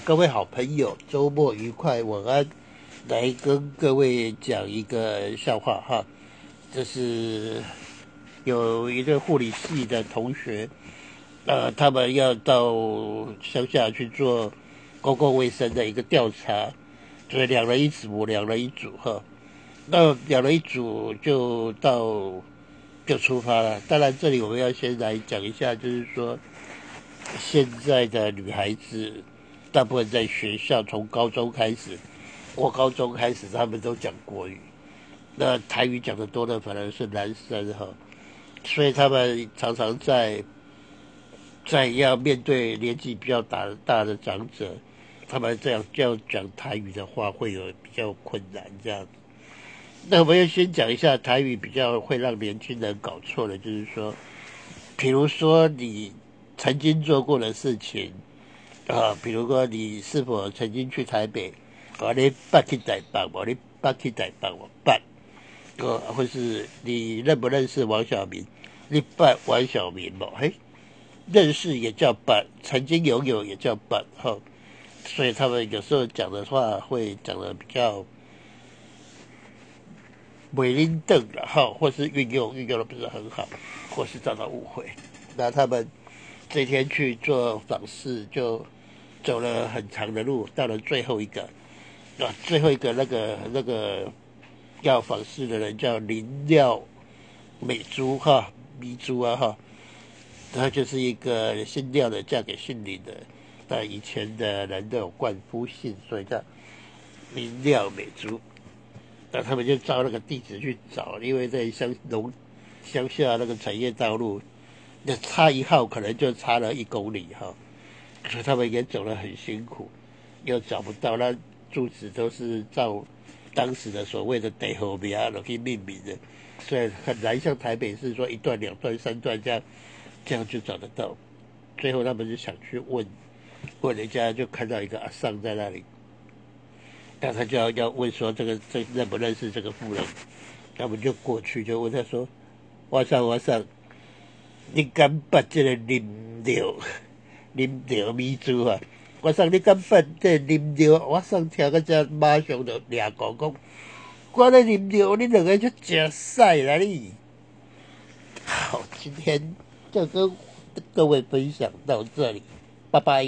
各位好朋友，周末愉快，晚安。来跟各位讲一个笑话哈，这是有一个护理系的同学，呃，他们要到乡下去做公共卫生的一个调查，就是两人一组，两人一组哈。那两人一组就到就出发了。当然，这里我们要先来讲一下，就是说现在的女孩子。大部分在学校，从高中开始，我高中开始，他们都讲国语。那台语讲的多的反而是男生哈，所以他们常常在在要面对年纪比较大大的长者，他们这样要讲台语的话，会有比较困难这样。那我们要先讲一下台语比较会让年轻人搞错的，就是说，比如说你曾经做过的事情。啊，比如说你是否曾经去台北？我你八去台北，我你八去台北，我办。呃，或是你认不认识王小明？你办王小明嘛？嘿，认识也叫办，曾经拥有也叫办，哈。所以他们有时候讲的话会讲的比较美林邓了，哈，或是运用运用的不是很好，或是遭到误会。那他们这天去做访视就。走了很长的路，到了最后一个，啊，最后一个那个那个要访视的人叫林廖美珠哈，迷珠啊哈，她就是一个姓廖的嫁给姓林的，那以前的人都有冠夫姓，所以叫林廖美珠。那他们就照那个地址去找，因为在乡农乡下那个产业道路，那差一号可能就差了一公里哈。所以他们也走得很辛苦，又找不到那住址，都是照当时的所谓的地号名去命名的，所以很难像台北市说一段、两段、三段这样，这样就找得到。最后他们就想去问，问人家就看到一个阿尚在那里，那他就要要问说这个这认不认识这个妇人，他们就过去就问他说：“阿尚阿尚，你敢把这个领掉？”啉着米珠啊！我上你敢饭这啉着，我上听个只马上就俩讲讲，我咧啉着，你两个就食晒啦你。好，今天就跟各位分享到这里，拜拜。